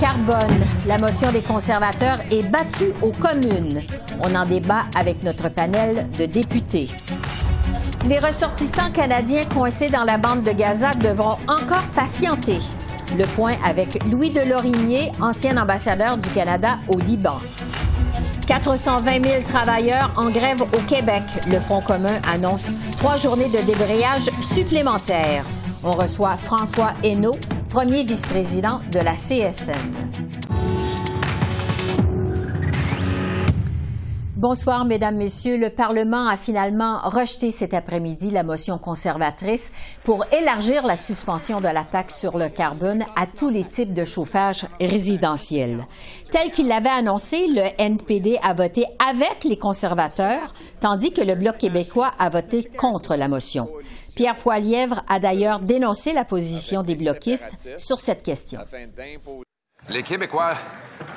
Carbone. La motion des conservateurs est battue aux communes. On en débat avec notre panel de députés. Les ressortissants canadiens coincés dans la bande de Gaza devront encore patienter. Le point avec Louis Delorimier, ancien ambassadeur du Canada au Liban. 420 000 travailleurs en grève au Québec. Le Front commun annonce trois journées de débrayage supplémentaires. On reçoit François Hainaut, premier vice-président de la CSN. Bonsoir, Mesdames, Messieurs. Le Parlement a finalement rejeté cet après-midi la motion conservatrice pour élargir la suspension de la taxe sur le carbone à tous les types de chauffage résidentiel. Tel qu'il l'avait annoncé, le NPD a voté avec les conservateurs, tandis que le Bloc québécois a voté contre la motion. Pierre Poilièvre a d'ailleurs dénoncé la position des bloquistes sur cette question. Les Québécois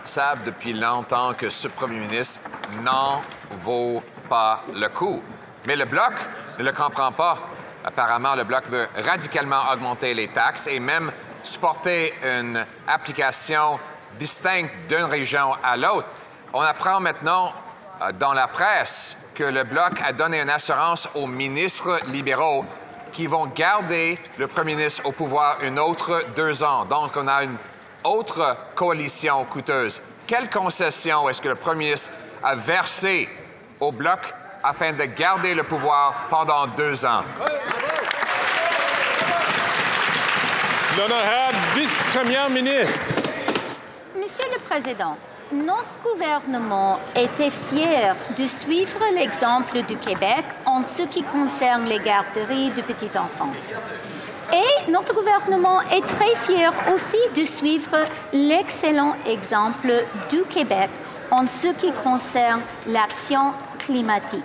savent depuis longtemps que ce premier ministre n'en vaut pas le coup. Mais le Bloc ne le comprend pas. Apparemment, le Bloc veut radicalement augmenter les taxes et même supporter une application distincte d'une région à l'autre. On apprend maintenant euh, dans la presse que le Bloc a donné une assurance aux ministres libéraux qui vont garder le premier ministre au pouvoir une autre deux ans. Donc, on a une autre coalition coûteuse. Quelle concession est-ce que le premier ministre a versé au Bloc afin de garder le pouvoir pendant deux ans? L'honorable vice-première ministre. Monsieur le Président, notre gouvernement était fier de suivre l'exemple du Québec en ce qui concerne les garderies de petite enfance. Et notre gouvernement est très fier aussi de suivre l'excellent exemple du Québec en ce qui concerne l'action climatique.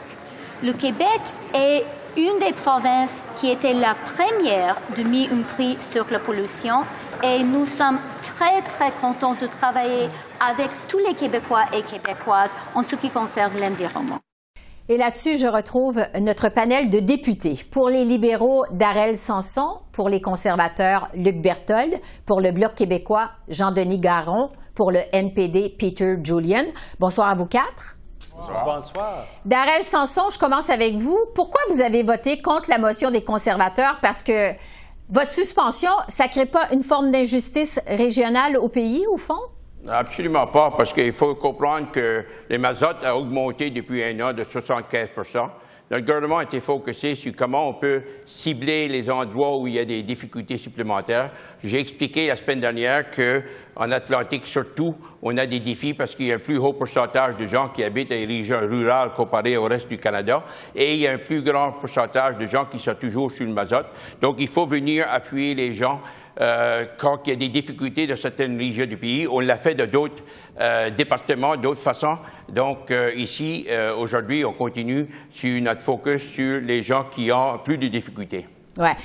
Le Québec est une des provinces qui était la première de mettre un prix sur la pollution et nous sommes très, très contents de travailler avec tous les Québécois et Québécoises en ce qui concerne l'environnement. Et là-dessus, je retrouve notre panel de députés. Pour les libéraux, Darrell Sanson. Pour les conservateurs, Luc Berthold. Pour le Bloc québécois, Jean-Denis Garon. Pour le NPD, Peter Julian. Bonsoir à vous quatre. Bonsoir. Bonsoir. Darrell Sanson, je commence avec vous. Pourquoi vous avez voté contre la motion des conservateurs? Parce que votre suspension, ça ne crée pas une forme d'injustice régionale au pays, au fond? Absolument pas, parce qu'il faut comprendre que les mazotes ont augmenté depuis un an de 75% notre gouvernement a été focusé sur comment on peut cibler les endroits où il y a des difficultés supplémentaires. J'ai expliqué la semaine dernière qu'en Atlantique, surtout, on a des défis parce qu'il y a un plus haut pourcentage de gens qui habitent dans les régions rurales comparé au reste du Canada et il y a un plus grand pourcentage de gens qui sont toujours sur le mazote. Donc, il faut venir appuyer les gens euh, quand il y a des difficultés dans certaines régions du pays. On l'a fait de d'autres euh, départements, d'autres façons. Donc, euh, ici, aujourd'hui, on continue sur notre focus sur les gens qui ont plus de difficultés. Ouais.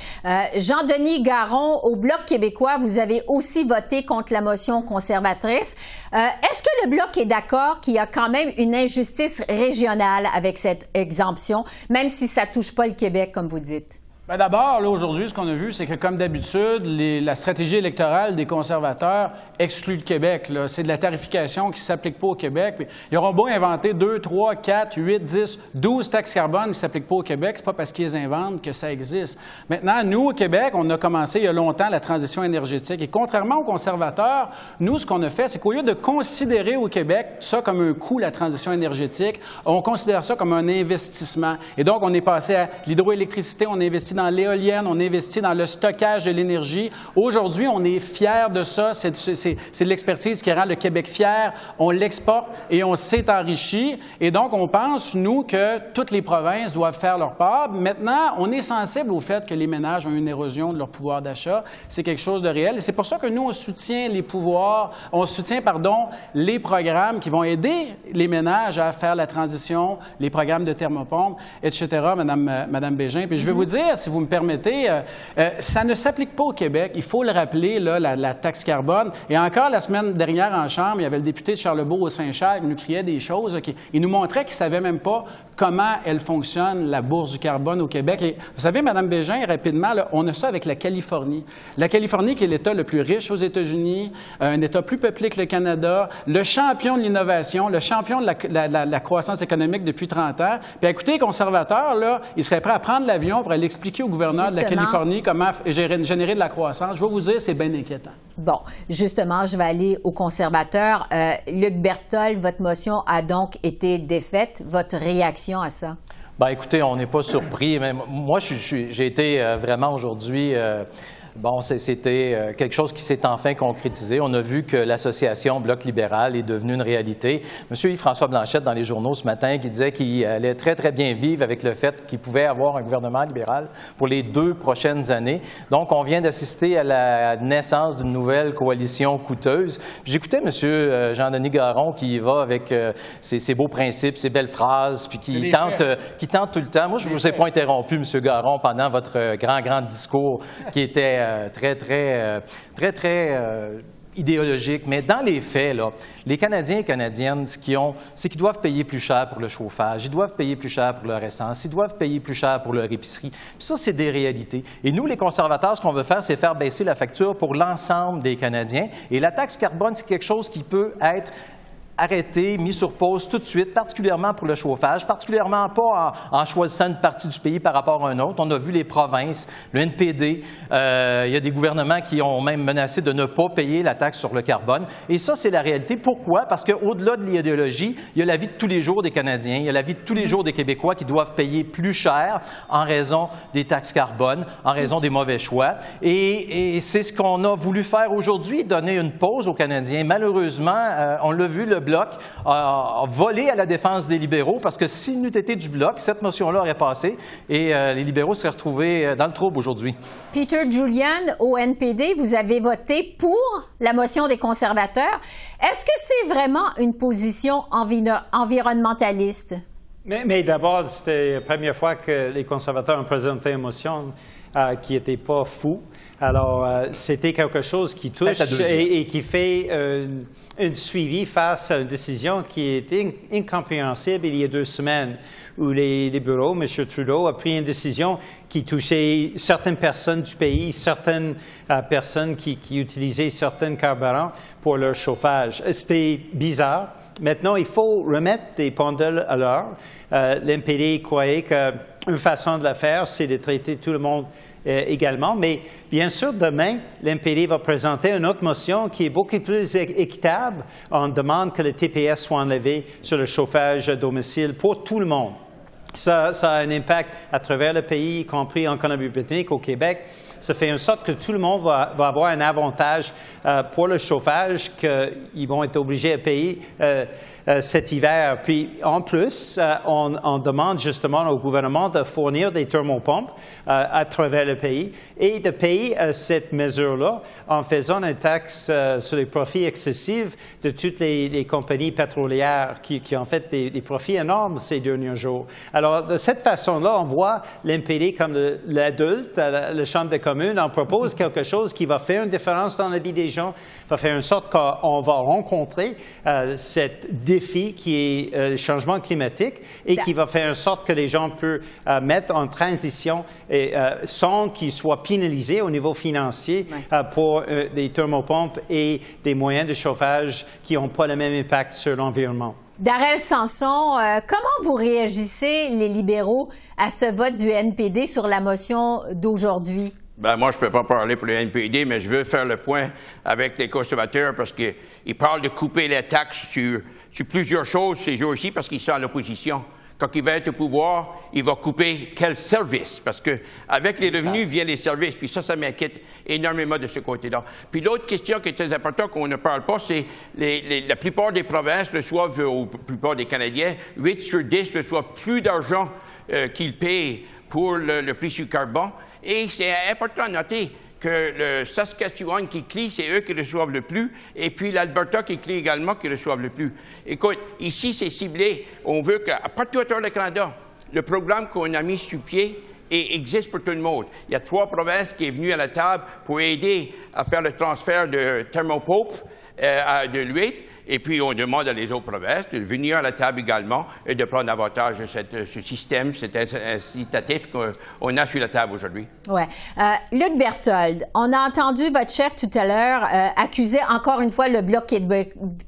Jean-Denis Garon, au Bloc québécois, vous avez aussi voté contre la motion conservatrice. Est-ce que le Bloc est d'accord qu'il y a quand même une injustice régionale avec cette exemption, même si ça touche pas le Québec, comme vous dites? Ben D'abord, aujourd'hui, ce qu'on a vu, c'est que, comme d'habitude, la stratégie électorale des conservateurs exclut le Québec. C'est de la tarification qui ne s'applique pas au Québec. ils auront beau inventer 2, 3, 4, 8, 10, 12 taxes carbone qui ne s'appliquent pas au Québec. C'est pas parce qu'ils inventent que ça existe. Maintenant, nous, au Québec, on a commencé il y a longtemps la transition énergétique. Et contrairement aux conservateurs, nous, ce qu'on a fait, c'est qu'au lieu de considérer au Québec ça comme un coût, la transition énergétique, on considère ça comme un investissement. Et donc, on est passé à l'hydroélectricité, on investit dans l'éolienne, on investit dans le stockage de l'énergie. Aujourd'hui, on est fiers de ça. C'est de l'expertise qui rend le Québec fier. On l'exporte et on s'est enrichi. Et donc, on pense, nous, que toutes les provinces doivent faire leur part. Maintenant, on est sensible au fait que les ménages ont une érosion de leur pouvoir d'achat. C'est quelque chose de réel. Et c'est pour ça que nous, on soutient les pouvoirs, on soutient, pardon, les programmes qui vont aider les ménages à faire la transition, les programmes de thermopompe, etc., Madame, euh, Madame Bégin. Puis je vais vous dire, si vous me permettez, euh, euh, ça ne s'applique pas au Québec. Il faut le rappeler, là, la, taxe carbone. Et encore la semaine dernière en Chambre, il y avait le député de Charlebourg au Saint-Charles qui nous criait des choses. Il nous montrait qu'il ne savait même pas comment elle fonctionne, la bourse du carbone au Québec. Et vous savez, Madame Bégin, rapidement, on a ça avec la Californie. La Californie, qui est l'État le plus riche aux États-Unis, un État plus peuplé que le Canada, le champion de l'innovation, le champion de la, croissance économique depuis 30 ans. Puis écoutez, les conservateurs, là, ils seraient prêts à prendre l'avion pour aller expliquer au gouverneur de la Californie comment générer de la croissance. Je vais vous dire, c'est bien inquiétant. Bon, justement, je vais aller aux conservateurs. Euh, Luc Bertol, votre motion a donc été défaite. Votre réaction? À ça? Bien, écoutez, on n'est pas surpris. Moi, j'ai été euh, vraiment aujourd'hui euh, Bon, c'était euh, quelque chose qui s'est enfin concrétisé. On a vu que l'association Bloc libéral est devenue une réalité. Monsieur Yves-François Blanchette, dans les journaux ce matin, qui disait qu'il allait très, très bien vivre avec le fait qu'il pouvait avoir un gouvernement libéral pour les deux prochaines années. Donc, on vient d'assister à la naissance d'une nouvelle coalition coûteuse. J'écoutais Monsieur euh, Jean-Denis Garon qui y va avec euh, ses, beaux principes, ses belles phrases, puis qui tente, qui tente tout le temps. Moi, je ne vous ai pas interrompu, Monsieur Garon, pendant votre grand, grand discours qui était euh, très, très, euh, très, très euh, idéologique, mais dans les faits, les Canadiens et Canadiennes, ce qu'ils ont, c'est qu'ils doivent payer plus cher pour le chauffage, ils doivent payer plus cher pour leur essence, ils doivent payer plus cher pour leur épicerie. ça, c'est des réalités. Et nous, les conservateurs, ce qu'on veut faire, c'est faire baisser la facture pour l'ensemble des Canadiens. Et la taxe carbone, c'est quelque chose qui peut être arrêté, mis sur pause tout de suite, particulièrement pour le chauffage, particulièrement pas en, choisissant une partie du pays par rapport à un autre. On a vu les provinces, le NPD, euh, il y a des gouvernements qui ont même menacé de ne pas payer la taxe sur le carbone. Et ça, c'est la réalité. Pourquoi? Parce qu'au-delà de l'idéologie, il y a la vie de tous les jours des Canadiens, il y a la vie de tous les jours des Québécois qui doivent payer plus cher en raison des taxes carbone, en raison des mauvais choix. Et, c'est ce qu'on a voulu faire aujourd'hui, donner une pause aux Canadiens. Malheureusement, euh, on l'a vu, le Bloc a, volé à la défense des libéraux parce que s'il n'eût été du Bloc, cette motion-là aurait passé et euh, les libéraux seraient retrouvés euh, dans le trouble aujourd'hui. Peter Julian, au NPD, vous avez voté pour la motion des conservateurs. Est-ce que c'est vraiment une position environnementaliste? Mais, d'abord, c'était la première fois que les conservateurs ont présenté une motion euh, qui n'était pas fou. Alors, euh, c'était quelque chose qui touche et, qui fait euh, un suivi face à une décision qui était incompréhensible il y a deux semaines, où les, bureaux, M. Trudeau a pris une décision qui touchait certaines personnes du pays, certaines euh, personnes qui, qui, utilisaient certains carburants pour leur chauffage. C'était bizarre. Maintenant, il faut remettre des pendules à l'heure. L'MPD croyait qu'une façon de le faire, c'est de traiter tout le monde euh, également. Mais bien sûr, demain, l'MPD va présenter une autre motion qui est beaucoup plus équitable. On demande que le TPS soit enlevé sur le chauffage à domicile pour tout le monde. Ça, ça, a un impact à travers le pays, y compris en Colombie-Britannique, au Québec ça fait en sorte que tout le monde va, avoir un avantage euh, pour le chauffage qu'ils vont être obligés à payer euh, euh, cet hiver. Puis en plus, on, demande justement au gouvernement de fournir des thermopompes à travers le pays et de payer cette mesure-là en faisant une taxe sur les profits excessifs de toutes les, compagnies pétrolières qui, ont fait des, profits énormes ces derniers jours. Alors, de cette façon-là, on voit l'MPD comme l'adulte, le chambre de commune, on propose quelque chose qui va faire une différence dans la vie des gens, va faire en sorte qu'on va rencontrer euh, ce défi qui est euh, le changement climatique et qui va faire en sorte que les gens peuvent euh, mettre en transition et, sans qu'ils soient pénalisés au niveau financier pour des thermopompes et des moyens de chauffage qui n'ont pas le même impact sur l'environnement. Darrell Sanson, comment vous réagissez, les libéraux, à ce vote du NPD sur la motion d'aujourd'hui? Ben, moi, je ne peux pas parler pour le NPD, mais je veux faire le point avec les conservateurs parce qu'ils parlent de couper les taxes sur, plusieurs choses ces jours-ci parce qu'ils sont à l'opposition. quand il va être au pouvoir, il va couper quel service? Parce que avec les revenus viennent les services. Puis ça, ça m'inquiète énormément de ce côté-là. Puis l'autre question qui est très importante qu'on ne parle pas, c'est les, la plupart des provinces reçoivent, ou la plupart des Canadiens, 8 sur 10 reçoivent plus d'argent euh, qu'ils payent pour le, le prix du carbone. Et c'est important à noter que le Saskatchewan qui crie, c'est eux qui reçoivent le plus, et puis l'Alberta qui crie également qui reçoivent le plus. Écoute, ici, c'est ciblé. On veut que, partout à travers le Canada, le programme qu'on a mis sur pied existe pour tout le monde. Il y a trois provinces qui sont venues à la table pour aider à faire le transfert de thermopope euh, de l'huile. Et puis, on demande à les autres provinces de venir à la table également et de prendre avantage de ce système, cet incitatif qu'on a sur la table aujourd'hui. Oui. Euh, Luc Berthold, on a entendu votre chef tout à l'heure euh, accuser encore une fois le Bloc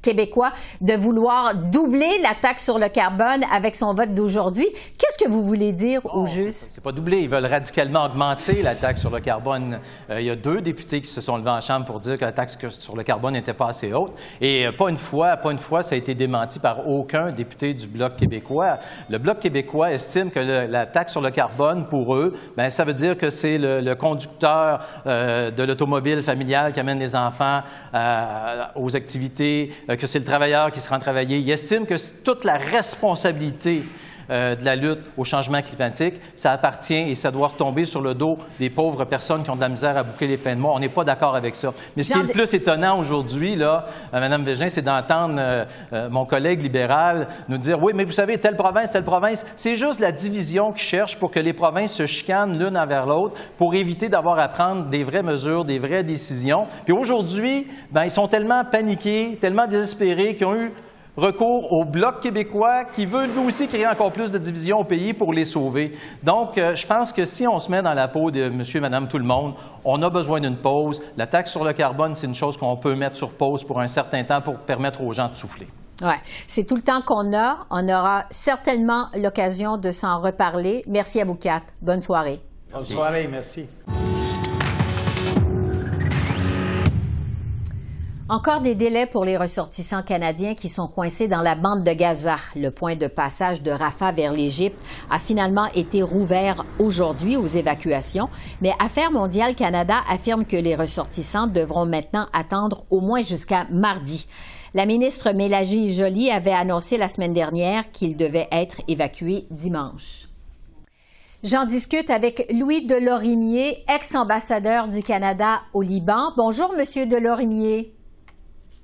québécois de vouloir doubler la taxe sur le carbone avec son vote d'aujourd'hui. Qu'est-ce que vous voulez dire au juste? C'est pas doubler. Ils veulent radicalement augmenter la taxe sur le carbone. Euh, il y a deux députés qui se sont levés en Chambre pour dire que la taxe sur le carbone n'était pas assez haute. Et pas une fois, pas une fois, ça a été démenti par aucun député du Bloc québécois. Le Bloc québécois estime que la taxe sur le carbone, pour eux, ben ça veut dire que c'est le, conducteur euh, de l'automobile familiale qui amène les enfants euh, aux activités, euh, que c'est le travailleur qui se rend travailler. Ils estiment que toute la responsabilité euh, de la lutte au changement climatique, ça appartient et ça doit retomber sur le dos des pauvres personnes qui ont de la misère à boucler les fins de mois. On n'est pas d'accord avec ça. Mais ce qui est le plus étonnant aujourd'hui, là, euh, Mme Végin, c'est d'entendre euh, mon collègue libéral nous dire oui, mais vous savez, telle province, telle province, c'est juste la division qui cherche pour que les provinces se chicanent l'une envers l'autre pour éviter d'avoir à prendre des vraies mesures, des vraies décisions. Puis aujourd'hui, ben, ils sont tellement paniqués, tellement désespérés qu'ils ont eu recours au Bloc québécois qui veut lui aussi créer encore plus de divisions au pays pour les sauver. Donc, euh, je pense que si on se met dans la peau de monsieur, madame, tout le monde, on a besoin d'une pause. La taxe sur le carbone, c'est une chose qu'on peut mettre sur pause pour un certain temps pour permettre aux gens de souffler. Oui, c'est tout le temps qu'on a. On aura certainement l'occasion de s'en reparler. Merci à vous quatre. Bonne soirée. Bonne soirée, merci. Encore des délais pour les ressortissants canadiens qui sont coincés dans la bande de Gaza. Le point de passage de Rafah vers l'Égypte a finalement été rouvert aujourd'hui aux évacuations, mais Affaires mondiales Canada affirme que les ressortissants devront maintenant attendre au moins jusqu'à mardi. La ministre Mélagie Joly avait annoncé la semaine dernière qu'ils devaient être évacués dimanche. J'en discute avec Louis Delorimier, ex-ambassadeur du Canada au Liban. Bonjour, Monsieur Delorimier.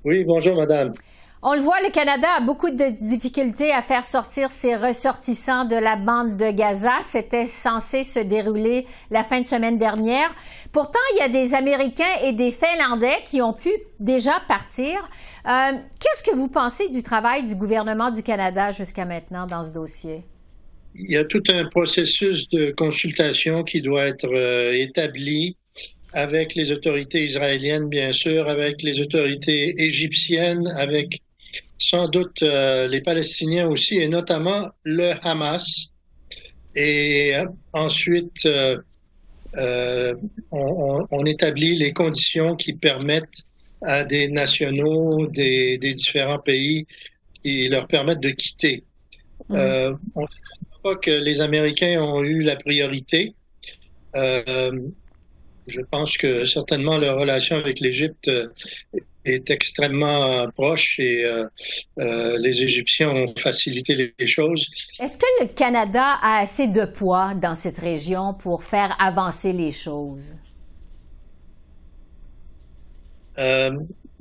Oui, bonjour, madame. On le voit, le Canada a beaucoup de difficultés à faire sortir ses ressortissants de la bande de Gaza. C'était censé se dérouler la fin de semaine dernière. Pourtant, il y a des Américains et des Finlandais qui ont pu déjà partir. Euh, qu'est-ce que vous pensez du travail du gouvernement du Canada jusqu'à maintenant dans ce dossier? Il y a tout un processus de consultation qui doit être euh, établi avec les autorités israéliennes, bien sûr, avec les autorités égyptiennes, avec sans doute euh, les Palestiniens aussi, et notamment le Hamas. Et euh, ensuite, euh, on, on, établit les conditions qui permettent à des nationaux des, des différents pays qui leur permettent de quitter. Mmh. on ne pas que les Américains ont eu la priorité. Euh, je pense que certainement leur relation avec l'Égypte euh, est extrêmement proche et euh, euh, les Égyptiens ont facilité les, choses. Est-ce que le Canada a assez de poids dans cette région pour faire avancer les choses?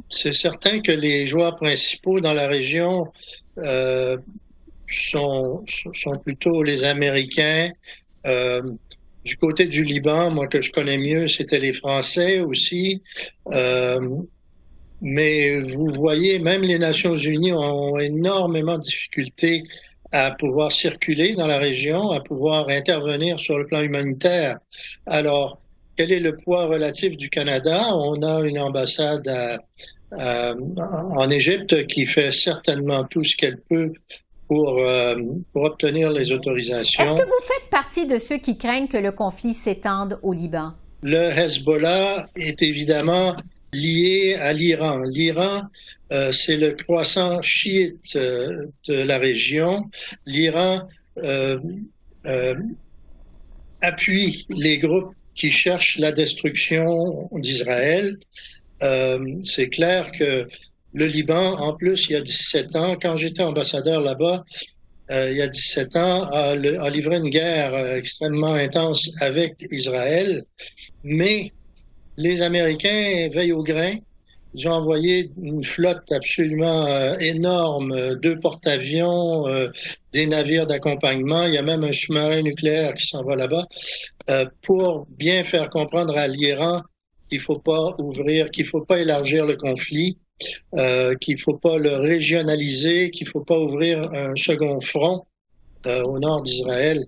C'est certain que les joueurs principaux dans la région sont, sont plutôt les Américains. Du côté du Liban, moi que je connais mieux, c'était les Français aussi. Euh, mais vous voyez, même les Nations Unies ont énormément de difficultés à pouvoir circuler dans la région, à pouvoir intervenir sur le plan humanitaire. Alors, quel est le poids relatif du Canada? On a une ambassade en Égypte qui fait certainement tout ce qu'elle peut pour, euh, pour obtenir les autorisations. Est-ce que vous faites partie de ceux qui craignent que le conflit s'étende au Liban? Le Hezbollah est évidemment lié à l'Iran. L'Iran, euh, c'est le croissant chiite euh, de la région. L'Iran appuie les groupes qui cherchent la destruction d'Israël. C'est clair que le Liban, en plus, il y a 17 ans, quand j'étais ambassadeur là-bas, euh, il y a 17 ans, a, livré une guerre euh, extrêmement intense avec Israël, mais les Américains veillent au grain. Ils ont envoyé une flotte absolument euh, énorme, deux porte-avions, des navires d'accompagnement. Il y a même un sous-marin nucléaire qui s'en va là-bas pour bien faire comprendre à l'Iran qu'il faut pas ouvrir, qu'il faut pas élargir le conflit euh, qu'il ne faut pas le régionaliser, qu'il ne faut pas ouvrir un second front euh, au nord d'Israël.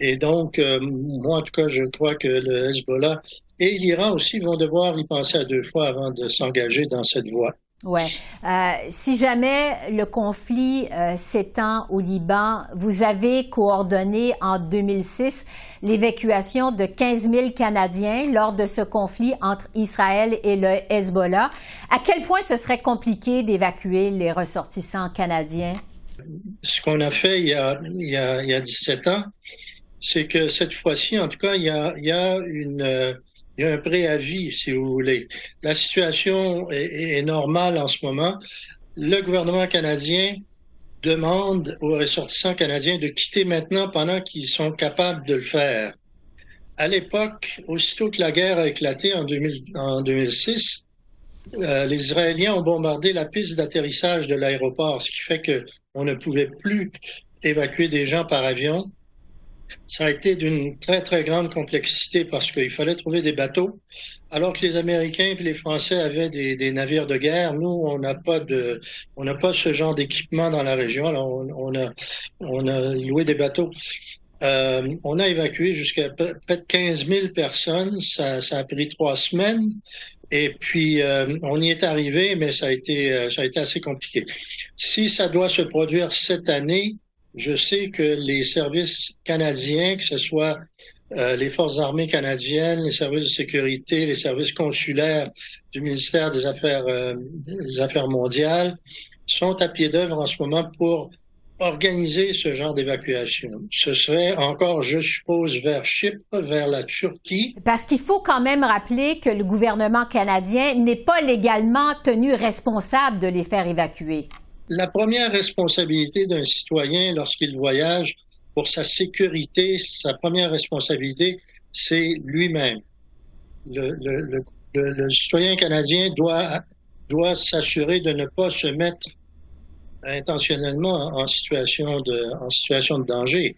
Et donc, euh, moi, en tout cas, je crois que le Hezbollah et l'Iran aussi vont devoir y penser à deux fois avant de s'engager dans cette voie. Oui. Euh, si jamais le conflit euh, s'étend au Liban, vous avez coordonné en 2006 l'évacuation de 15 000 Canadiens lors de ce conflit entre Israël et le Hezbollah. À quel point ce serait compliqué d'évacuer les ressortissants canadiens? Ce qu'on a fait il y a, il y a, il y a 17 ans, c'est que cette fois-ci, en tout cas, il y a, il y a une euh, il y a un préavis, si vous voulez. La situation est, normale en ce moment. Le gouvernement canadien demande aux ressortissants canadiens de quitter maintenant pendant qu'ils sont capables de le faire. À l'époque, aussitôt que la guerre a éclaté en, 2006, euh, les Israéliens ont bombardé la piste d'atterrissage de l'aéroport, ce qui fait qu'on ne pouvait plus évacuer des gens par avion ça a été d'une très, très grande complexité parce qu'il fallait trouver des bateaux. Alors que les Américains et les Français avaient des, navires de guerre, nous, on n'a pas de, on n'a pas ce genre d'équipement dans la région. Alors, on, a, on a loué des bateaux. Euh, on a évacué jusqu'à près de 15 000 personnes. Ça, ça a pris trois semaines. Et puis, euh, on y est arrivé, mais ça a été, euh, ça a été assez compliqué. Si ça doit se produire cette année, je sais que les services canadiens, que ce soit euh, les forces armées canadiennes, les services de sécurité, les services consulaires du ministère des Affaires, euh, des Affaires mondiales, sont à pied d'œuvre en ce moment pour organiser ce genre d'évacuation. Ce serait encore, je suppose, vers Chypre, vers la Turquie. Parce qu'il faut quand même rappeler que le gouvernement canadien n'est pas légalement tenu responsable de les faire évacuer la première responsabilité d'un citoyen lorsqu'il voyage pour sa sécurité, sa première responsabilité, c'est lui-même. Le, citoyen canadien doit, doit s'assurer de ne pas se mettre intentionnellement en situation de, en situation de danger.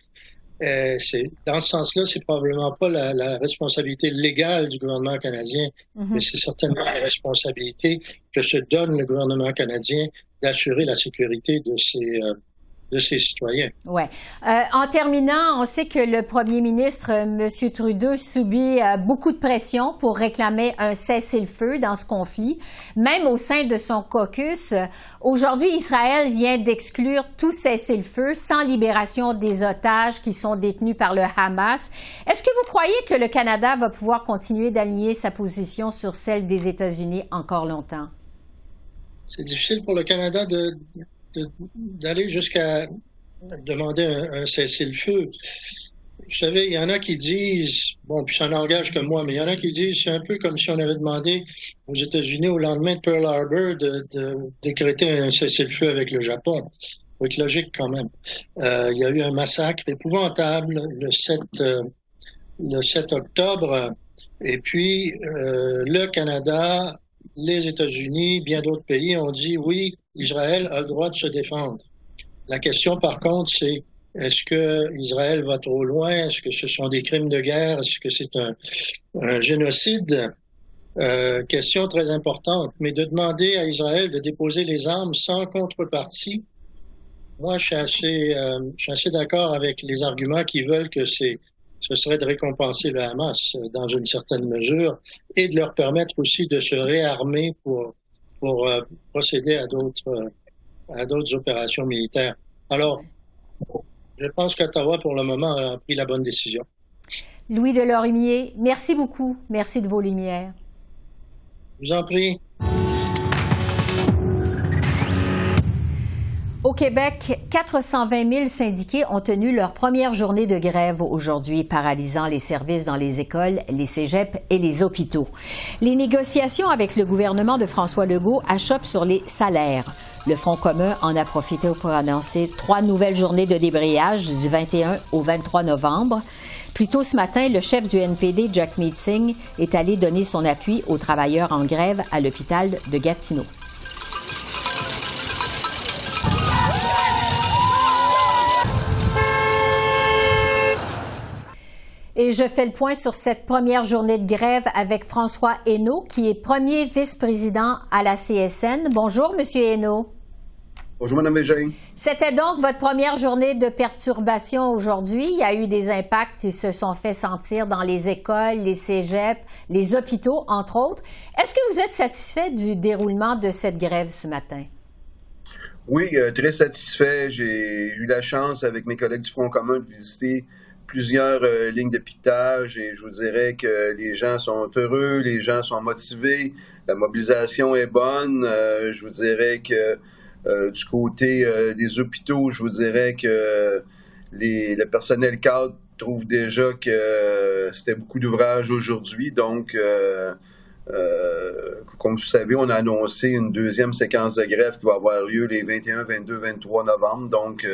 Euh, c'est dans ce sens-là, c'est probablement pas la, responsabilité légale du gouvernement canadien, mm-hmm. mais c'est certainement la responsabilité que se donne le gouvernement canadien d'assurer la sécurité de ses, euh, de ses citoyens. Ouais. Euh, en terminant, on sait que le premier ministre, euh, M. Trudeau, subit beaucoup de pression pour réclamer un cessez-le-feu dans ce conflit, même au sein de son caucus. Aujourd'hui, Israël vient d'exclure tout cessez-le-feu sans libération des otages qui sont détenus par le Hamas. Est-ce que vous croyez que le Canada va pouvoir continuer d'aligner sa position sur celle des États-Unis encore longtemps? c'est difficile pour le Canada de, d'aller jusqu'à demander un, cessez-le-feu. Vous savez, il y en a qui disent, bon, puis ça n'engage que moi, mais il y en a qui disent, c'est un peu comme si on avait demandé aux États-Unis au lendemain de Pearl Harbor de, décréter un cessez-le-feu avec le Japon. Faut être logique quand même. Euh, il y a eu un massacre épouvantable le 7, euh, le 7 octobre, et puis euh, le Canada les États-Unis, bien d'autres pays ont dit oui, Israël a le droit de se défendre. La question, par contre, c'est est-ce que Israël va trop loin? Est-ce que ce sont des crimes de guerre? Est-ce que c'est un, génocide? Euh, question très importante. Mais de demander à Israël de déposer les armes sans contrepartie, moi, je suis assez, euh, assez d'accord avec les arguments qui veulent que c'est ce serait de récompenser le Hamas euh, dans une certaine mesure et de leur permettre aussi de se réarmer pour, pour euh, procéder à d'autres, euh, à d'autres opérations militaires. Alors, je pense qu'Ottawa, pour le moment, a pris la bonne décision. Louis Delorimier, merci beaucoup. Merci de vos lumières. Je vous en prie. Québec, 420 000 syndiqués ont tenu leur première journée de grève aujourd'hui, paralysant les services dans les écoles, les cégeps et les hôpitaux. Les négociations avec le gouvernement de François Legault achoppent sur les salaires. Le Front commun en a profité pour annoncer trois nouvelles journées de débrayage du 21 au 23 novembre. Plus tôt ce matin, le chef du NPD, Jack Meeting, est allé donner son appui aux travailleurs en grève à l'hôpital de Gatineau. Et je fais le point sur cette première journée de grève avec François Hainaut, qui est premier vice-président à la CSN. Bonjour, Monsieur Hainaut. Bonjour, Mme Végin. C'était donc votre première journée de perturbation aujourd'hui. Il y a eu des impacts qui se sont fait sentir dans les écoles, les cégeps, les hôpitaux, entre autres. Est-ce que vous êtes satisfait du déroulement de cette grève ce matin? Oui, euh, très satisfait. J'ai eu la chance, avec mes collègues du Front commun, de visiter plusieurs euh, lignes de piquetage et je vous dirais que les gens sont heureux, les gens sont motivés, la mobilisation est bonne. Euh, je vous dirais que euh, du côté des hôpitaux, je vous dirais que les, le personnel cadre trouve déjà que c'était beaucoup d'ouvrages aujourd'hui. Donc, comme vous savez, on a annoncé une deuxième séquence de grève qui va avoir lieu les 21, 22, 23 novembre. Donc,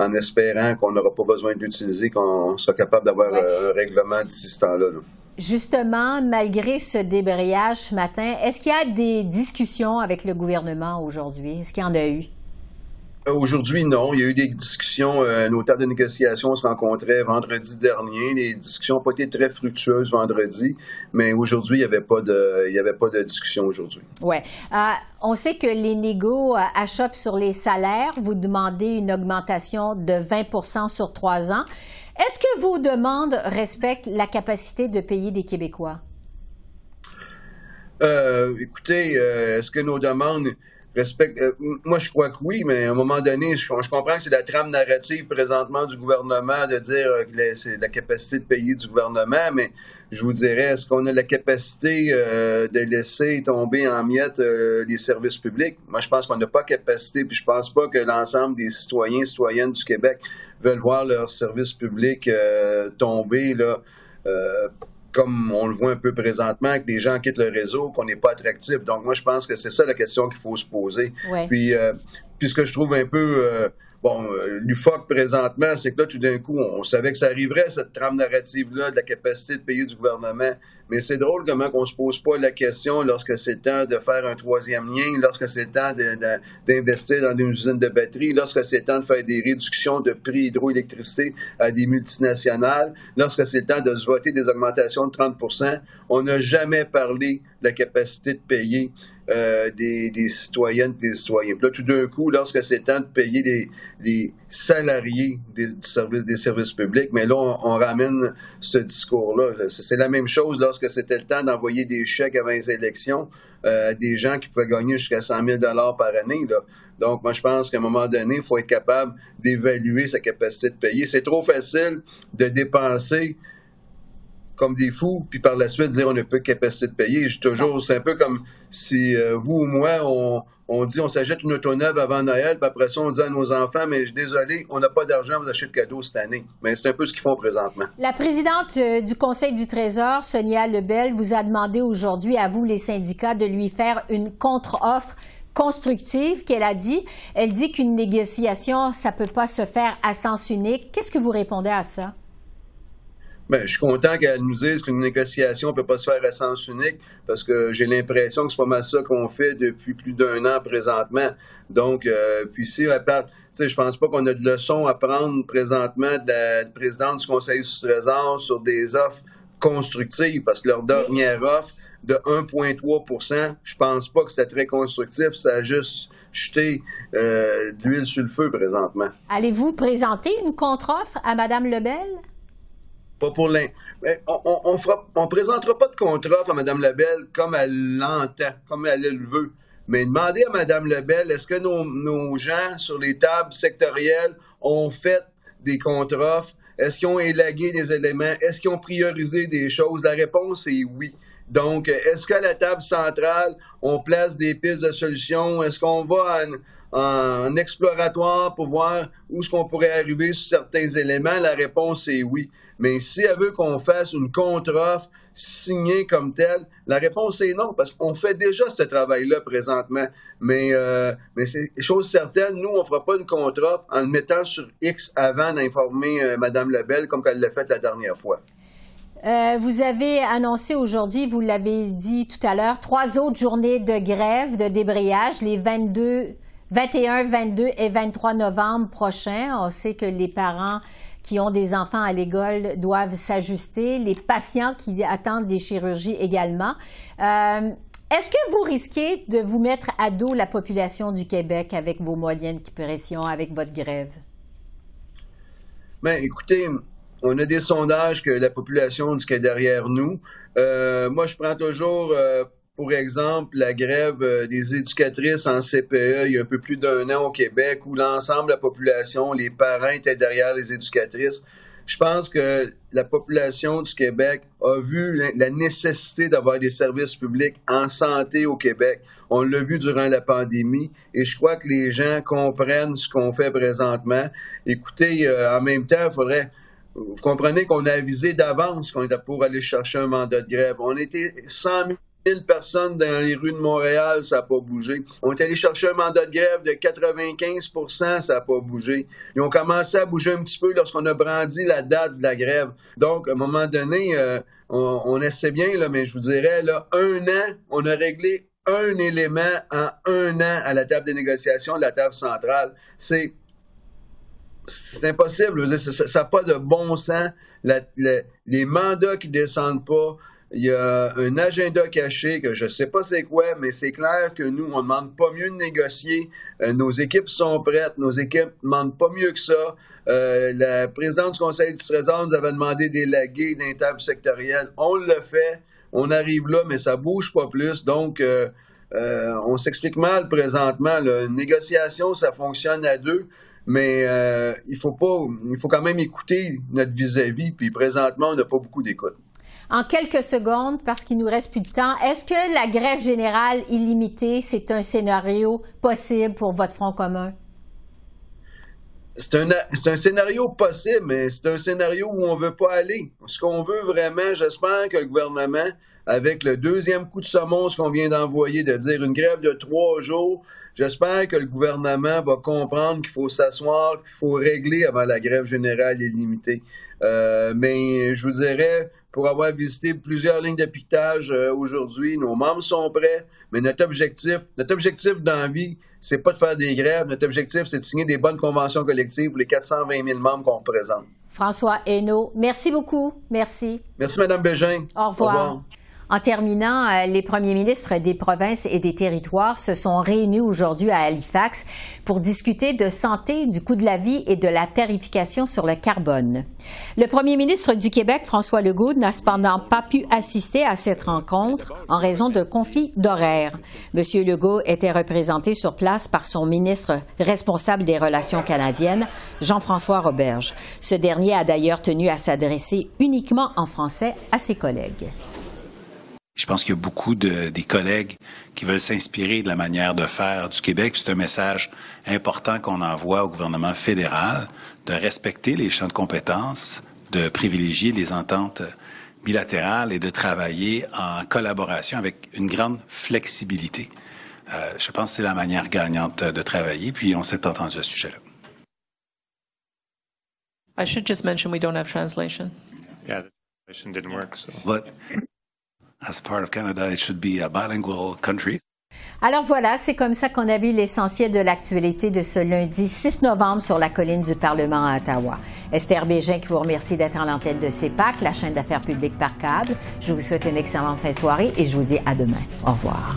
en espérant qu'on n'aura pas besoin d'utiliser, qu'on sera capable d'avoir euh, un règlement d'ici ce temps-là. Justement, malgré ce débrayage ce matin, est-ce qu'il y a des discussions avec le gouvernement aujourd'hui? Est-ce qu'il y en a eu? Euh, aujourd'hui, non. Il y a eu des discussions. Euh, nos tables de négociation se rencontraient vendredi dernier. Les discussions n'ont pas été très fructueuses vendredi, mais aujourd'hui, il n'y avait pas de, il y avait pas de discussion aujourd'hui. Oui. Euh, on sait que les négos achoppent sur les salaires. Vous demandez une augmentation de 20% sur trois ans. Est-ce que vos demandes respectent la capacité de payer des Québécois? écoutez, est-ce que nos demandes respecte. Euh, moi, je crois que oui, mais à un moment donné, je, comprends que c'est la trame narrative présentement du gouvernement de dire euh, que c'est la capacité de payer du gouvernement, mais je vous dirais, est-ce qu'on a la capacité euh, de laisser tomber en miettes les services publics? Moi, je pense qu'on n'a pas capacité, puis je pense pas que l'ensemble des citoyens et citoyennes du Québec veulent voir leurs services publics tomber là comme on le voit un peu présentement, que des gens quittent le réseau, qu'on n'est pas attractif. Donc, moi, je pense que c'est ça la question qu'il faut se poser. Puis, euh, puis, ce que je trouve un peu euh, Bon, euh, l'UFOC présentement, c'est que là, tout d'un coup, on, savait que ça arriverait, cette trame narrative-là de la capacité de payer du gouvernement. Mais c'est drôle comment on se pose pas la question lorsque c'est temps de faire un troisième lien, lorsque c'est temps d'investir dans une usine de batterie, lorsque c'est temps de faire des réductions de prix hydroélectricité à des multinationales, lorsque c'est temps de se voter des augmentations de 30% On n'a jamais parlé de la capacité de payer euh, des, citoyennes et des citoyens. Là, tout d'un coup, lorsque c'est temps de payer les, les salariés des, services, des services publics, mais là, on, ramène ce discours-là. C'est la même chose lorsque c'était le temps d'envoyer des chèques avant les élections euh, des gens qui pouvaient gagner jusqu'à 100 000 par année. Là. Donc, moi, je pense qu'à un moment donné, il faut être capable d'évaluer sa capacité de payer. C'est trop facile de dépenser comme des fous, puis par la suite dire on n'a pas de capacité de payer. Je toujours, c'est un peu comme si euh, vous ou moi, on, dit on s'achète une auto neuve avant Noël, puis après ça, on dit à nos enfants, mais désolé, on n'a pas d'argent, vous achetez de cadeaux cette année. Mais c'est un peu ce qu'ils font présentement. La présidente euh, du Conseil du Trésor, Sonia Lebel, vous a demandé aujourd'hui, à vous les syndicats, de lui faire une contre-offre constructive qu'elle a dit. Elle dit qu'une négociation, ça peut pas se faire à sens unique. Qu'est-ce que vous répondez à ça? Ben, je suis content qu'elle nous dise qu'une négociation ne peut pas se faire à sens unique parce que j'ai l'impression que c'est pas mal ça qu'on fait depuis plus d'un an présentement. Donc, euh, puis si elle parle, tu sais, je pense pas qu'on a de leçons à prendre présentement de la, présidente du Conseil du Trésor sur des offres constructives parce que leur dernière offre de 1,3% je pense pas que c'était très constructif. Ça a juste jeté euh, de l'huile sur le feu présentement. Allez-vous présenter une contre-offre à Mme Lebel? Pas pour l'un. On, on, présentera pas de contrat à Mme Lebel comme elle l'entend, comme elle le veut. Mais demandez à Mme Lebel, est-ce que nos, gens sur les tables sectorielles ont fait des contrats? Est-ce qu'ils ont élagué des éléments? Est-ce qu'ils ont priorisé des choses? La réponse est oui. Donc, est-ce qu'à la table centrale, on place des pistes de solutions? Est-ce qu'on va en exploratoire pour voir où est-ce qu'on pourrait arriver sur certains éléments? La réponse est oui. Mais si elle veut qu'on fasse une contre-offre signée comme telle, la réponse est non, parce qu'on fait déjà ce travail-là présentement. Mais, euh, mais c'est chose certaine, nous, on ne fera pas une contre-offre en le mettant sur X avant d'informer euh, Mme Lebel comme elle l'a fait la dernière fois. Euh, vous avez annoncé aujourd'hui, vous l'avez dit tout à l'heure, trois autres journées de grève, de débrayage, les 22, 21, 22 et 23 novembre prochains. On sait que les parents qui ont des enfants à l'école doivent s'ajuster, les patients qui attendent des chirurgies également. Euh, est-ce que vous risquez de vous mettre à dos la population du Québec avec vos moyennes pressions, avec votre grève? Bien, écoutez, on a des sondages que la population dit qu'elle est derrière nous. Euh, moi, je prends toujours, euh, pour exemple, la grève euh, des éducatrices en CPE il y a un peu plus d'un an au Québec, où l'ensemble de la population, les parents étaient derrière les éducatrices. Je pense que la population du Québec a vu la nécessité d'avoir des services publics en santé au Québec. On l'a vu durant la pandémie et je crois que les gens comprennent ce qu'on fait présentement. Écoutez, en même temps, il faudrait vous comprenez qu'on a avisé d'avance qu'on était pour aller chercher un mandat de grève. On était 100 000 personnes dans les rues de Montréal, ça n'a pas bougé. On est allé chercher un mandat de grève de 95% ça n'a pas bougé. Ils ont commencé à bouger un petit peu lorsqu'on a brandi la date de la grève. Donc, à un moment donné, euh, on, essaie bien, mais je vous dirais, là, un an, on a réglé un élément en un an à la table des négociations de la table centrale. C'est c'est impossible. Ça n'a pas de bon sens. les mandats qui descendent pas, il y a un agenda caché que je ne sais pas c'est quoi, mais c'est clair que nous, on ne demande pas mieux de négocier. Euh, nos équipes sont prêtes. Nos équipes ne demandent pas mieux que ça. Euh, la présidente du Conseil du Trésor nous avait demandé d'élaguer d'un table. On le fait. On arrive là, mais ça bouge pas plus. Donc, euh, on s'explique mal présentement. La négociation, ça fonctionne à deux mais euh, il faut pas, il faut quand même écouter notre vis-à-vis, puis présentement, on n'a pas beaucoup d'écoute. En quelques secondes, parce qu'il nous reste plus de temps, est-ce que la grève générale illimitée, c'est un scénario possible pour votre Front commun? C'est un, un, scénario possible, mais c'est un scénario où on ne veut pas aller. Ce qu'on veut vraiment, j'espère que le gouvernement, avec le deuxième coup de semonce qu'on vient d'envoyer, de dire une grève de trois jours, J'espère que le gouvernement va comprendre qu'il faut s'asseoir, qu'il faut régler avant la grève générale illimitée. Euh, mais je vous dirais, pour avoir visité plusieurs lignes de euh, aujourd'hui, nos membres sont prêts, mais notre objectif, notre objectif dans la vie, c'est pas de faire des grèves. Notre objectif, c'est de signer des bonnes conventions collectives pour les 420 000 membres qu'on représente. François Hainaut, merci beaucoup. Merci. Merci, Mme Bégin. Au revoir. Au revoir. En terminant, euh, les premiers ministres des provinces et des territoires se sont réunis aujourd'hui à Halifax pour discuter de santé, du coût de la vie et de la tarification sur le carbone. Le premier ministre du Québec, François Legault, n'a cependant pas pu assister à cette rencontre en raison de conflits d'horaire. Monsieur Legault était représenté sur place par son ministre responsable des relations canadiennes, Jean-François Roberge. Ce dernier a d'ailleurs tenu à s'adresser uniquement en français à ses collègues. Je pense qu'il y a beaucoup de, des collègues qui veulent s'inspirer de la manière de faire du Québec. C'est un message important qu'on envoie au gouvernement fédéral de respecter les champs de compétences, de privilégier les ententes bilatérales et de travailler en collaboration avec une grande flexibilité. Euh, je pense que c'est la manière gagnante de travailler, puis on s'est entendu à ce sujet-là. I should just mention we don't have translation. Yeah, the translation didn't work. So. But as part of Canada, it should be a bilingual country. Alors voilà, c'est comme ça qu'on a vu l'essentiel de l'actualité de ce lundi 6 novembre sur la colline du Parlement à Ottawa. Esther Bégin qui vous remercie d'être en l'antenne de CEPAC, la chaîne d'affaires publiques par câble. Je vous souhaite une excellente fin de soirée et je vous dis à demain. Au revoir.